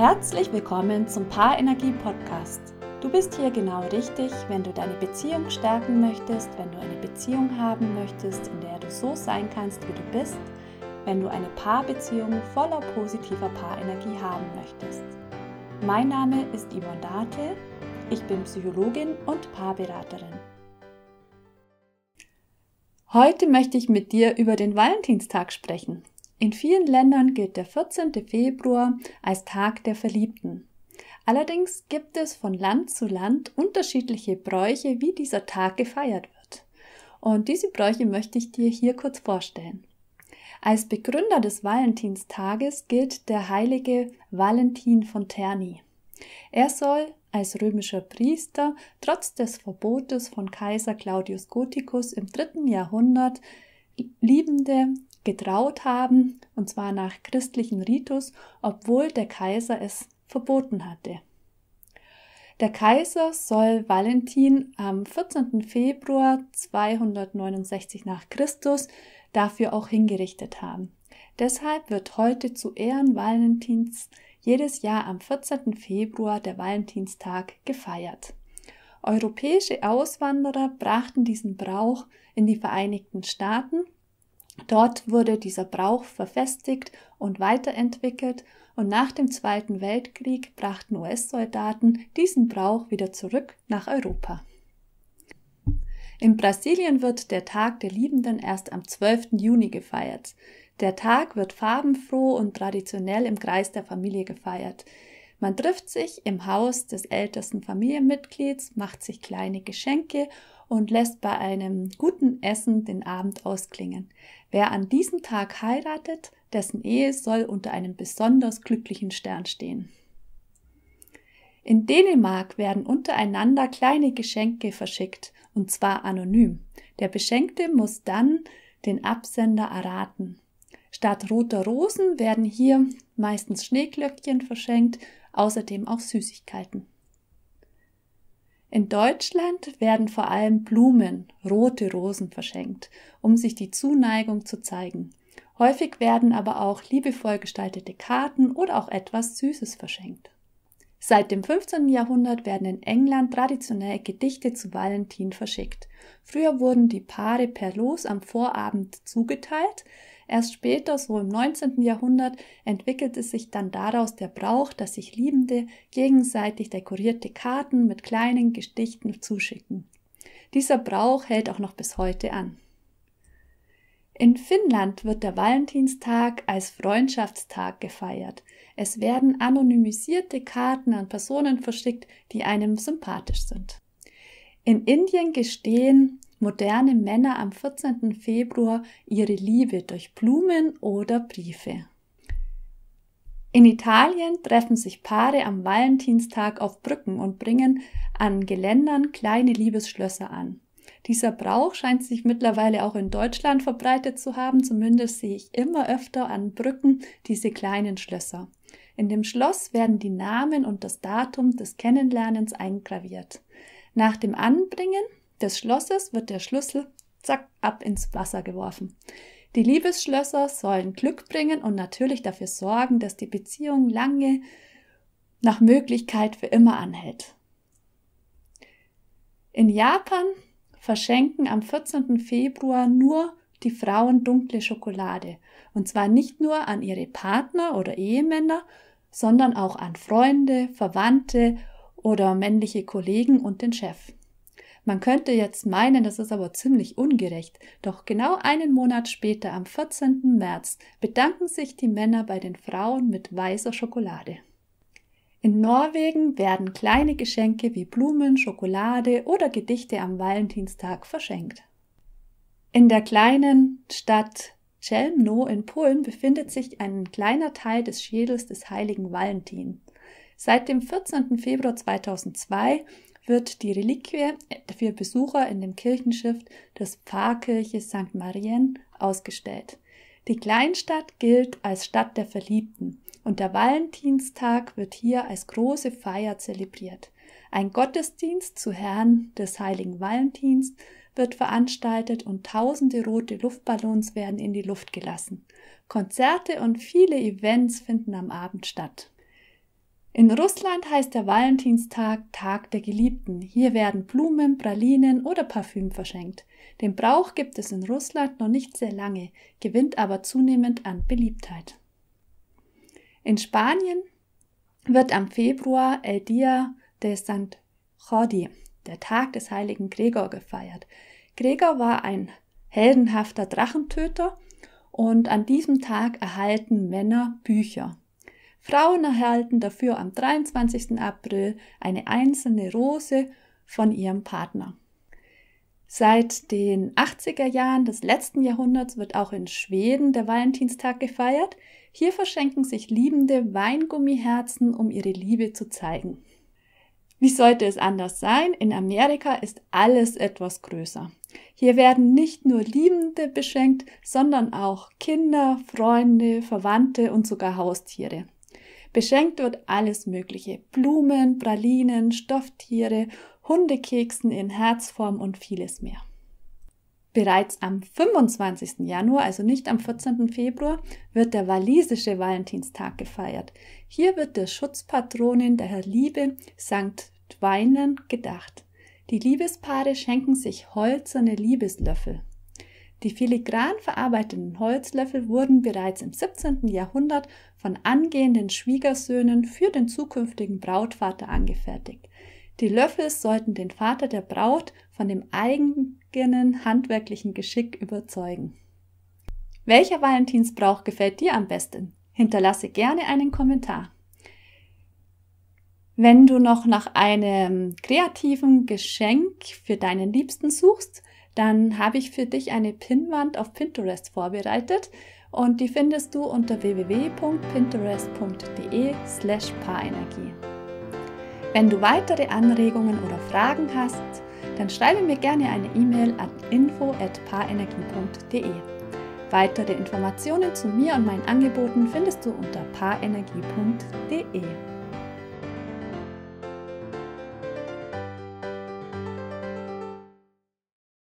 Herzlich willkommen zum Paarenergie Podcast. Du bist hier genau richtig, wenn du deine Beziehung stärken möchtest, wenn du eine Beziehung haben möchtest, in der du so sein kannst, wie du bist, wenn du eine Paarbeziehung voller positiver Paarenergie haben möchtest. Mein Name ist Yvonne Date, ich bin Psychologin und Paarberaterin. Heute möchte ich mit dir über den Valentinstag sprechen. In vielen Ländern gilt der 14. Februar als Tag der Verliebten. Allerdings gibt es von Land zu Land unterschiedliche Bräuche, wie dieser Tag gefeiert wird. Und diese Bräuche möchte ich dir hier kurz vorstellen. Als Begründer des Valentinstages gilt der heilige Valentin von Terni. Er soll als römischer Priester trotz des Verbotes von Kaiser Claudius Gothicus im dritten Jahrhundert Liebende getraut haben, und zwar nach christlichem Ritus, obwohl der Kaiser es verboten hatte. Der Kaiser soll Valentin am 14. Februar 269 nach Christus dafür auch hingerichtet haben. Deshalb wird heute zu Ehren Valentins jedes Jahr am 14. Februar der Valentinstag gefeiert. Europäische Auswanderer brachten diesen Brauch in die Vereinigten Staaten Dort wurde dieser Brauch verfestigt und weiterentwickelt und nach dem Zweiten Weltkrieg brachten US-Soldaten diesen Brauch wieder zurück nach Europa. In Brasilien wird der Tag der Liebenden erst am 12. Juni gefeiert. Der Tag wird farbenfroh und traditionell im Kreis der Familie gefeiert. Man trifft sich im Haus des ältesten Familienmitglieds, macht sich kleine Geschenke und lässt bei einem guten Essen den Abend ausklingen. Wer an diesem Tag heiratet, dessen Ehe soll unter einem besonders glücklichen Stern stehen. In Dänemark werden untereinander kleine Geschenke verschickt, und zwar anonym. Der Beschenkte muss dann den Absender erraten. Statt roter Rosen werden hier meistens Schneeglöckchen verschenkt, außerdem auch Süßigkeiten. In Deutschland werden vor allem Blumen, rote Rosen verschenkt, um sich die Zuneigung zu zeigen. Häufig werden aber auch liebevoll gestaltete Karten oder auch etwas Süßes verschenkt. Seit dem 15. Jahrhundert werden in England traditionell Gedichte zu Valentin verschickt. Früher wurden die Paare per Los am Vorabend zugeteilt, Erst später, so im 19. Jahrhundert, entwickelte sich dann daraus der Brauch, dass sich Liebende gegenseitig dekorierte Karten mit kleinen Gestichten zuschicken. Dieser Brauch hält auch noch bis heute an. In Finnland wird der Valentinstag als Freundschaftstag gefeiert. Es werden anonymisierte Karten an Personen verschickt, die einem sympathisch sind. In Indien gestehen moderne Männer am 14. Februar ihre Liebe durch Blumen oder Briefe. In Italien treffen sich Paare am Valentinstag auf Brücken und bringen an Geländern kleine Liebesschlösser an. Dieser Brauch scheint sich mittlerweile auch in Deutschland verbreitet zu haben, zumindest sehe ich immer öfter an Brücken diese kleinen Schlösser. In dem Schloss werden die Namen und das Datum des Kennenlernens eingraviert. Nach dem Anbringen des Schlosses wird der Schlüssel zack ab ins Wasser geworfen. Die Liebesschlösser sollen Glück bringen und natürlich dafür sorgen, dass die Beziehung lange nach Möglichkeit für immer anhält. In Japan verschenken am 14. Februar nur die Frauen dunkle Schokolade. Und zwar nicht nur an ihre Partner oder Ehemänner, sondern auch an Freunde, Verwandte oder männliche Kollegen und den Chef. Man könnte jetzt meinen, das ist aber ziemlich ungerecht, doch genau einen Monat später, am 14. März, bedanken sich die Männer bei den Frauen mit weißer Schokolade. In Norwegen werden kleine Geschenke wie Blumen, Schokolade oder Gedichte am Valentinstag verschenkt. In der kleinen Stadt Chelmno in Polen befindet sich ein kleiner Teil des Schädels des heiligen Valentin. Seit dem 14. Februar 2002 wird die Reliquie für Besucher in dem Kirchenschiff des Pfarrkirche St. Marien ausgestellt. Die Kleinstadt gilt als Stadt der Verliebten und der Valentinstag wird hier als große Feier zelebriert. Ein Gottesdienst zu Herrn des heiligen Valentins wird veranstaltet und tausende rote Luftballons werden in die Luft gelassen. Konzerte und viele Events finden am Abend statt. In Russland heißt der Valentinstag Tag der Geliebten. Hier werden Blumen, Pralinen oder Parfüm verschenkt. Den Brauch gibt es in Russland noch nicht sehr lange, gewinnt aber zunehmend an Beliebtheit. In Spanien wird am Februar El Dia de Sant Jordi, der Tag des heiligen Gregor, gefeiert. Gregor war ein heldenhafter Drachentöter und an diesem Tag erhalten Männer Bücher. Frauen erhalten dafür am 23. April eine einzelne Rose von ihrem Partner. Seit den 80er Jahren des letzten Jahrhunderts wird auch in Schweden der Valentinstag gefeiert. Hier verschenken sich Liebende Weingummiherzen, um ihre Liebe zu zeigen. Wie sollte es anders sein? In Amerika ist alles etwas größer. Hier werden nicht nur Liebende beschenkt, sondern auch Kinder, Freunde, Verwandte und sogar Haustiere. Beschenkt wird alles Mögliche. Blumen, Pralinen, Stofftiere, Hundekeksen in Herzform und vieles mehr. Bereits am 25. Januar, also nicht am 14. Februar, wird der walisische Valentinstag gefeiert. Hier wird der Schutzpatronin der Liebe St. Dweinen gedacht. Die Liebespaare schenken sich holzerne Liebeslöffel. Die filigran verarbeiteten Holzlöffel wurden bereits im 17. Jahrhundert von angehenden Schwiegersöhnen für den zukünftigen Brautvater angefertigt. Die Löffel sollten den Vater der Braut von dem eigenen handwerklichen Geschick überzeugen. Welcher Valentinsbrauch gefällt dir am besten? Hinterlasse gerne einen Kommentar. Wenn du noch nach einem kreativen Geschenk für deinen Liebsten suchst, dann habe ich für dich eine Pinnwand auf Pinterest vorbereitet und die findest du unter www.pinterest.de slash Paarenergie. Wenn du weitere Anregungen oder Fragen hast, dann schreibe mir gerne eine E-Mail an info@paarenergie.de. Weitere Informationen zu mir und meinen Angeboten findest du unter paarenergie.de.